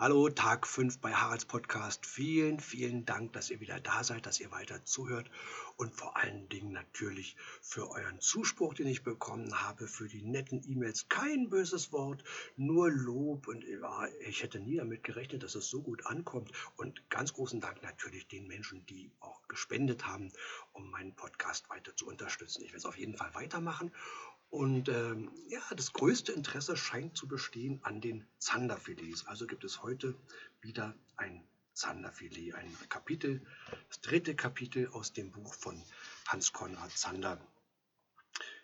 Hallo, Tag 5 bei Haralds Podcast. Vielen, vielen Dank, dass ihr wieder da seid, dass ihr weiter zuhört und vor allen Dingen natürlich für euren Zuspruch, den ich bekommen habe, für die netten E-Mails. Kein böses Wort, nur Lob und ich hätte nie damit gerechnet, dass es so gut ankommt. Und ganz großen Dank natürlich den Menschen, die auch gespendet haben, um meinen Podcast weiter zu unterstützen. Ich werde es auf jeden Fall weitermachen und ähm, ja, das größte Interesse scheint zu bestehen an den Zanderfilets. Also gibt es heute wieder ein Zanderfilet, ein Kapitel, das dritte Kapitel aus dem Buch von Hans Konrad Zander.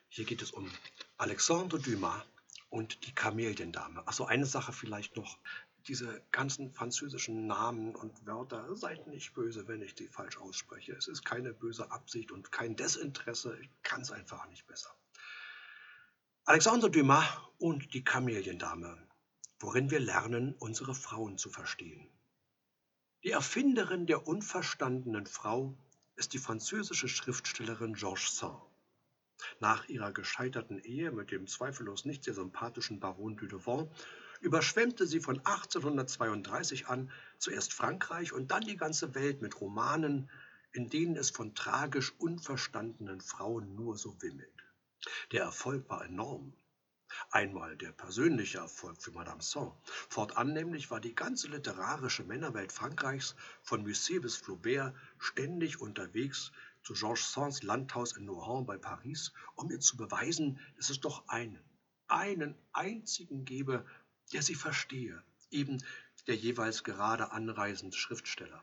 Hier geht es um Alexandre Dumas und die Kameliendame. Achso, eine Sache vielleicht noch. Diese ganzen französischen Namen und Wörter, seid nicht böse, wenn ich die falsch ausspreche. Es ist keine böse Absicht und kein Desinteresse. Ich kann es einfach nicht besser. Alexandre Dumas und die Kameliendame, worin wir lernen, unsere Frauen zu verstehen. Die Erfinderin der unverstandenen Frau ist die französische Schriftstellerin Georges Sand. Nach ihrer gescheiterten Ehe mit dem zweifellos nicht sehr sympathischen Baron Dudevant überschwemmte sie von 1832 an zuerst Frankreich und dann die ganze Welt mit Romanen, in denen es von tragisch unverstandenen Frauen nur so wimmelt. Der Erfolg war enorm. Einmal der persönliche Erfolg für Madame Sand. Fortan nämlich war die ganze literarische Männerwelt Frankreichs, von Musset bis Flaubert, ständig unterwegs zu Georges Sands Landhaus in Nohant bei Paris, um ihr zu beweisen, dass es doch einen, einen einzigen gebe, der sie verstehe, eben der jeweils gerade anreisende Schriftsteller.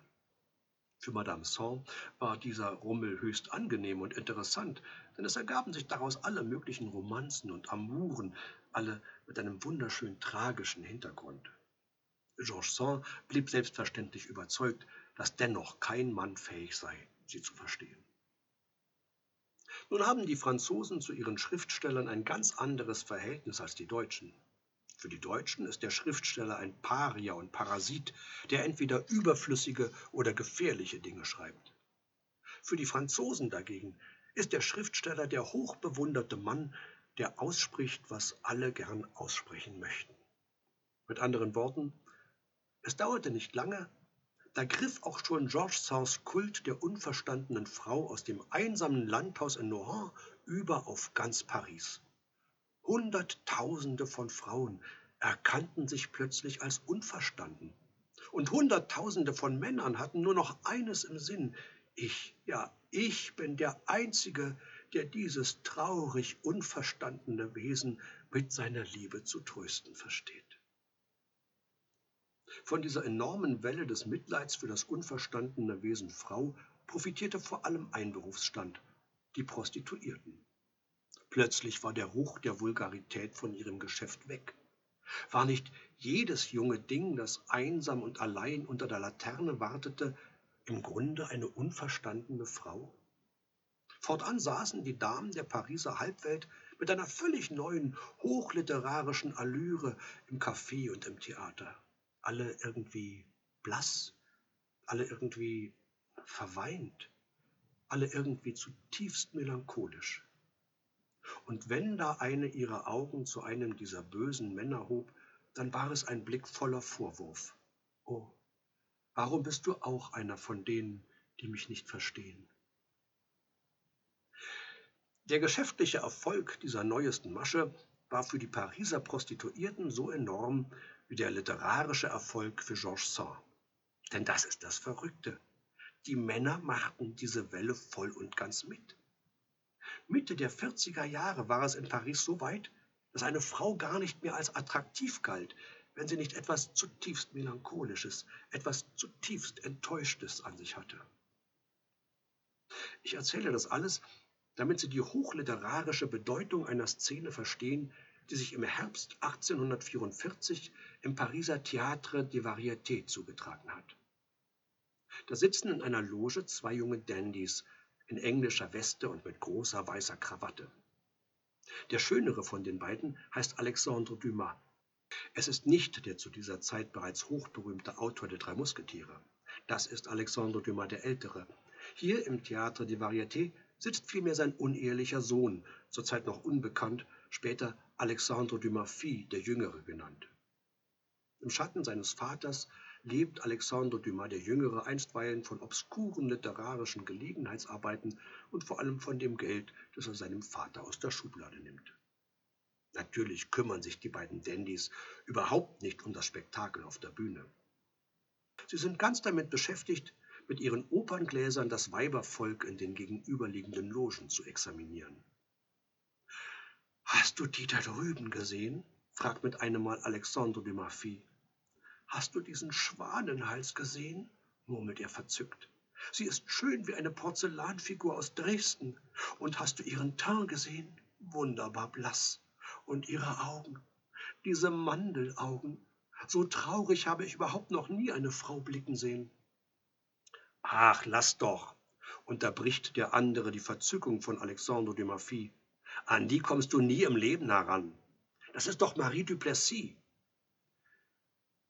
Für Madame Sand war dieser Rummel höchst angenehm und interessant, denn es ergaben sich daraus alle möglichen Romanzen und Amouren, alle mit einem wunderschön tragischen Hintergrund. Georges Sand blieb selbstverständlich überzeugt, dass dennoch kein Mann fähig sei, sie zu verstehen. Nun haben die Franzosen zu ihren Schriftstellern ein ganz anderes Verhältnis als die Deutschen. Für die Deutschen ist der Schriftsteller ein Paria und Parasit, der entweder überflüssige oder gefährliche Dinge schreibt. Für die Franzosen dagegen ist der Schriftsteller der hochbewunderte Mann, der ausspricht, was alle gern aussprechen möchten. Mit anderen Worten, es dauerte nicht lange, da griff auch schon Georges Sands Kult der unverstandenen Frau aus dem einsamen Landhaus in Nohant über auf ganz Paris. Hunderttausende von Frauen erkannten sich plötzlich als unverstanden. Und Hunderttausende von Männern hatten nur noch eines im Sinn. Ich, ja, ich bin der Einzige, der dieses traurig unverstandene Wesen mit seiner Liebe zu trösten versteht. Von dieser enormen Welle des Mitleids für das unverstandene Wesen Frau profitierte vor allem ein Berufsstand, die Prostituierten. Plötzlich war der Ruch der Vulgarität von ihrem Geschäft weg. War nicht jedes junge Ding, das einsam und allein unter der Laterne wartete, im Grunde eine unverstandene Frau? Fortan saßen die Damen der Pariser Halbwelt mit einer völlig neuen, hochliterarischen Allüre im Café und im Theater. Alle irgendwie blass, alle irgendwie verweint, alle irgendwie zutiefst melancholisch. Und wenn da eine ihre Augen zu einem dieser bösen Männer hob, dann war es ein Blick voller Vorwurf. Oh, warum bist du auch einer von denen, die mich nicht verstehen? Der geschäftliche Erfolg dieser neuesten Masche war für die Pariser Prostituierten so enorm wie der literarische Erfolg für Georges Sand. Denn das ist das Verrückte. Die Männer machten diese Welle voll und ganz mit. Mitte der 40er Jahre war es in Paris so weit, dass eine Frau gar nicht mehr als attraktiv galt, wenn sie nicht etwas zutiefst Melancholisches, etwas zutiefst Enttäuschtes an sich hatte. Ich erzähle das alles, damit Sie die hochliterarische Bedeutung einer Szene verstehen, die sich im Herbst 1844 im Pariser Théâtre des Variétés zugetragen hat. Da sitzen in einer Loge zwei junge Dandys, in englischer Weste und mit großer weißer Krawatte. Der schönere von den beiden heißt Alexandre Dumas. Es ist nicht der zu dieser Zeit bereits hochberühmte Autor der drei Musketiere. Das ist Alexandre Dumas der Ältere. Hier im Théâtre des Variétés sitzt vielmehr sein unehelicher Sohn, zurzeit noch unbekannt, später Alexandre Dumas Fils, der Jüngere genannt. Im Schatten seines Vaters lebt Alexandre Dumas der Jüngere einstweilen von obskuren literarischen Gelegenheitsarbeiten und vor allem von dem Geld, das er seinem Vater aus der Schublade nimmt. Natürlich kümmern sich die beiden Dandys überhaupt nicht um das Spektakel auf der Bühne. Sie sind ganz damit beschäftigt, mit ihren Operngläsern das Weibervolk in den gegenüberliegenden Logen zu examinieren. Hast du die da drüben gesehen? fragt mit einem Mal Alexandre de Maffy. Hast du diesen Schwanenhals gesehen? murmelt er verzückt. Sie ist schön wie eine Porzellanfigur aus Dresden. Und hast du ihren Teint gesehen? Wunderbar blass. Und ihre Augen, diese Mandelaugen. So traurig habe ich überhaupt noch nie eine Frau blicken sehen. Ach, lass doch, unterbricht der andere die Verzückung von Alexandre de Maffy. An die kommst du nie im Leben heran. Das ist doch Marie Duplessis.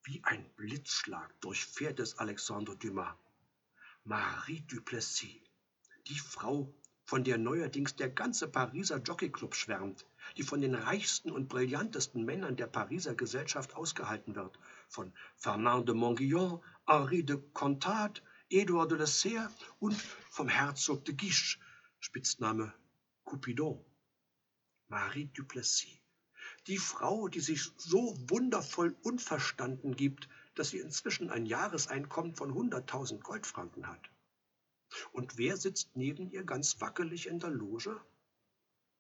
Wie ein Blitzschlag durchfährt es Alexandre Dumas. Marie Duplessis, die Frau, von der neuerdings der ganze Pariser Jockeyclub schwärmt, die von den reichsten und brillantesten Männern der Pariser Gesellschaft ausgehalten wird, von Fernand de Montguillon, Henri de Contat, Edouard de Lasserre und vom Herzog de Guiche, Spitzname Cupidon. Marie Duplessis, die Frau, die sich so wundervoll unverstanden gibt, dass sie inzwischen ein Jahreseinkommen von 100.000 Goldfranken hat. Und wer sitzt neben ihr ganz wackelig in der Loge?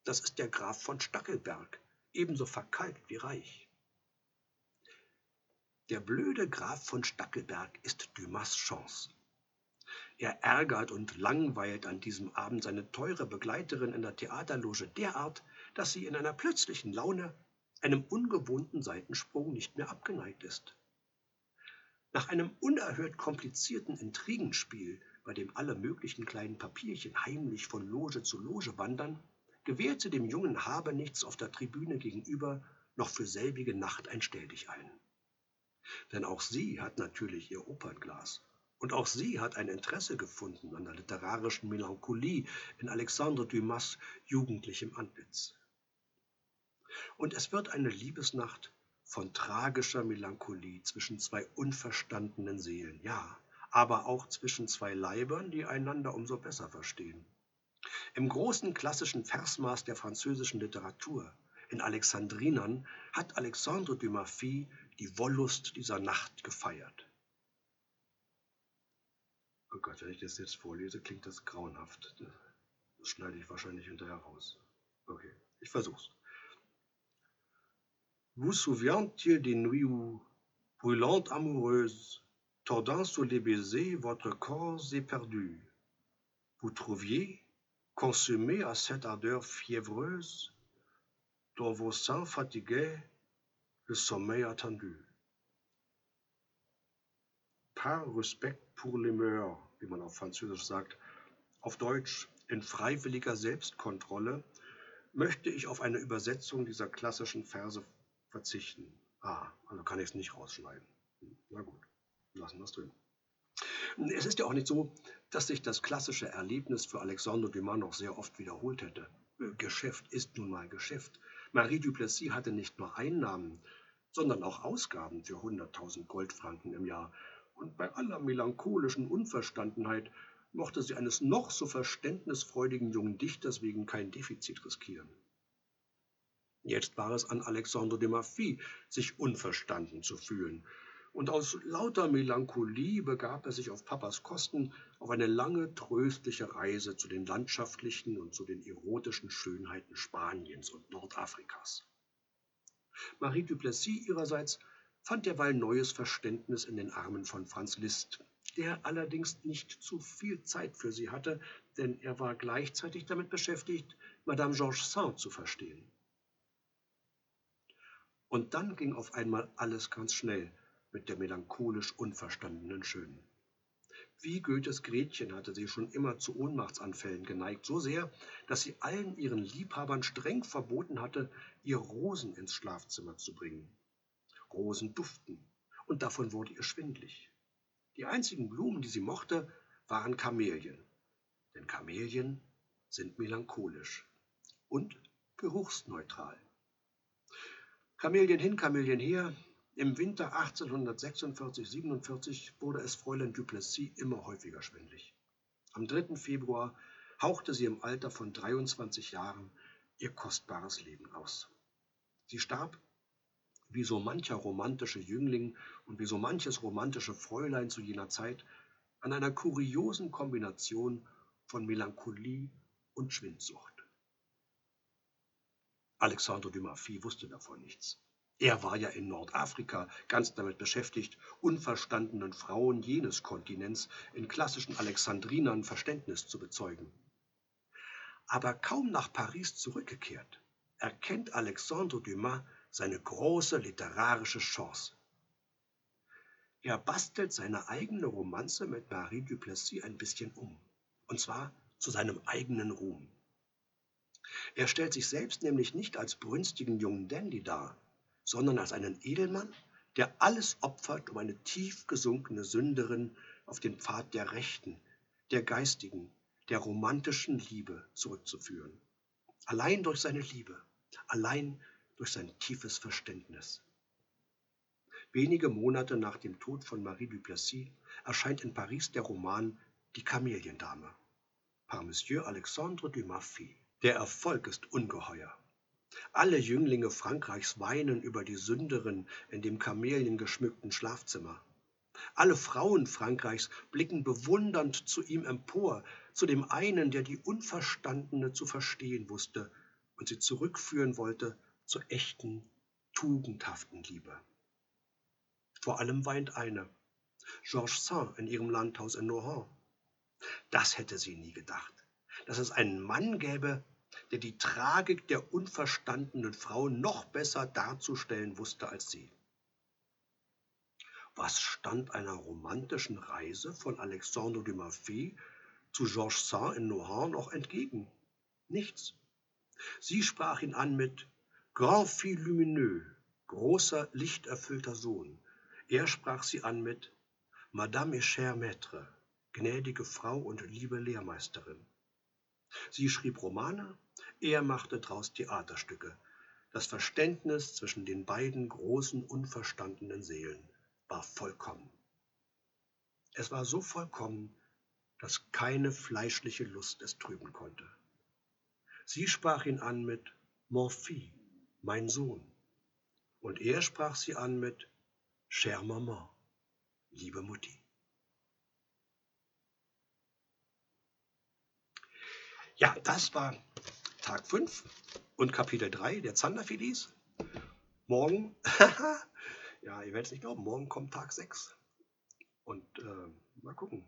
Das ist der Graf von Stackelberg, ebenso verkalkt wie reich. Der blöde Graf von Stackelberg ist Dumas Chance. Er ärgert und langweilt an diesem Abend seine teure Begleiterin in der Theaterloge derart, dass sie in einer plötzlichen Laune einem ungewohnten Seitensprung nicht mehr abgeneigt ist. Nach einem unerhört komplizierten Intrigenspiel, bei dem alle möglichen kleinen Papierchen heimlich von Loge zu Loge wandern, gewährt sie dem jungen Habenichts auf der Tribüne gegenüber noch für selbige Nacht ein Stelldich ein. Denn auch sie hat natürlich ihr Opernglas. Und auch sie hat ein Interesse gefunden an der literarischen Melancholie in Alexandre Dumas jugendlichem Antlitz. Und es wird eine Liebesnacht von tragischer Melancholie zwischen zwei unverstandenen Seelen, ja, aber auch zwischen zwei Leibern, die einander umso besser verstehen. Im großen klassischen Versmaß der französischen Literatur, in Alexandrinern, hat Alexandre Dumas die Wollust dieser Nacht gefeiert. Oh Gott, wenn ich das jetzt vorlese, klingt das grauenhaft. Das schneide ich wahrscheinlich hinterher raus. Okay, ich versuch's. Vous souvient-il des nuits où, brûlantes amoureuses, tordant sous les baisers votre corps éperdu, vous trouviez, consumé à cette ardeur fiévreuse, dans vos seins fatigués, le sommeil attendu. Par respect pour les mœurs, wie man auf Französisch sagt, auf Deutsch in freiwilliger Selbstkontrolle, möchte ich auf eine Übersetzung dieser klassischen Verse verzichten. Ah, also kann ich es nicht rausschneiden. Na gut, lassen wir es drin. Es ist ja auch nicht so, dass sich das klassische Erlebnis für Alexandre Dumas noch sehr oft wiederholt hätte. Geschäft ist nun mal Geschäft. Marie Duplessis hatte nicht nur Einnahmen, sondern auch Ausgaben für 100.000 Goldfranken im Jahr. Und bei aller melancholischen Unverstandenheit mochte sie eines noch so verständnisfreudigen jungen Dichters wegen kein Defizit riskieren. Jetzt war es an Alexandre de Maffy, sich unverstanden zu fühlen. Und aus lauter Melancholie begab er sich auf Papas Kosten auf eine lange, tröstliche Reise zu den landschaftlichen und zu den erotischen Schönheiten Spaniens und Nordafrikas. Marie Duplessis ihrerseits fand derweil neues Verständnis in den Armen von Franz Liszt, der allerdings nicht zu viel Zeit für sie hatte, denn er war gleichzeitig damit beschäftigt, Madame Georges Sand zu verstehen. Und dann ging auf einmal alles ganz schnell mit der melancholisch unverstandenen Schönen. Wie Goethes Gretchen hatte sie schon immer zu Ohnmachtsanfällen geneigt, so sehr, dass sie allen ihren Liebhabern streng verboten hatte, ihr Rosen ins Schlafzimmer zu bringen. Rosen duften, und davon wurde ihr schwindlig. Die einzigen Blumen, die sie mochte, waren Kamelien, denn Kamelien sind melancholisch und geruchsneutral. Kamelien hin, Kamelien her, Im Winter 1846-47 wurde es Fräulein Duplessis immer häufiger schwindlig. Am 3. Februar hauchte sie im Alter von 23 Jahren ihr kostbares Leben aus. Sie starb, wie so mancher romantische Jüngling und wie so manches romantische Fräulein zu jener Zeit, an einer kuriosen Kombination von Melancholie und Schwindsucht. Alexandre Dumas wusste davon nichts. Er war ja in Nordafrika ganz damit beschäftigt, unverstandenen Frauen jenes Kontinents in klassischen Alexandrinern Verständnis zu bezeugen. Aber kaum nach Paris zurückgekehrt, erkennt Alexandre Dumas seine große literarische Chance. Er bastelt seine eigene Romanze mit Marie Duplessis ein bisschen um, und zwar zu seinem eigenen Ruhm. Er stellt sich selbst nämlich nicht als brünstigen jungen Dandy dar, sondern als einen Edelmann, der alles opfert, um eine tief gesunkene Sünderin auf den Pfad der rechten, der geistigen, der romantischen Liebe zurückzuführen. Allein durch seine Liebe, allein durch sein tiefes Verständnis. Wenige Monate nach dem Tod von Marie Duplessis erscheint in Paris der Roman Die Kameliendame par Monsieur Alexandre Dumas. Der Erfolg ist ungeheuer. Alle Jünglinge Frankreichs weinen über die Sünderin in dem kameliengeschmückten Schlafzimmer. Alle Frauen Frankreichs blicken bewundernd zu ihm empor, zu dem einen, der die Unverstandene zu verstehen wusste und sie zurückführen wollte zur echten, tugendhaften Liebe. Vor allem weint eine, Georges Saint in ihrem Landhaus in Nohant. Das hätte sie nie gedacht, dass es einen Mann gäbe, der die Tragik der unverstandenen Frau noch besser darzustellen wusste als sie. Was stand einer romantischen Reise von Alexandre de Maffei zu Georges Saint in Nohant noch entgegen? Nichts. Sie sprach ihn an mit Grand fils lumineux, großer, lichterfüllter Sohn. Er sprach sie an mit Madame et cher Maître, gnädige Frau und liebe Lehrmeisterin. Sie schrieb Romane, er machte daraus Theaterstücke. Das Verständnis zwischen den beiden großen, unverstandenen Seelen war vollkommen. Es war so vollkommen, dass keine fleischliche Lust es trüben konnte. Sie sprach ihn an mit fils, mein Sohn, und er sprach sie an mit Cher Maman, liebe Mutti. Ja, das war Tag 5 und Kapitel 3 der Zanderfilis. Morgen, ja, ihr werdet es nicht glauben, morgen kommt Tag 6. Und äh, mal gucken,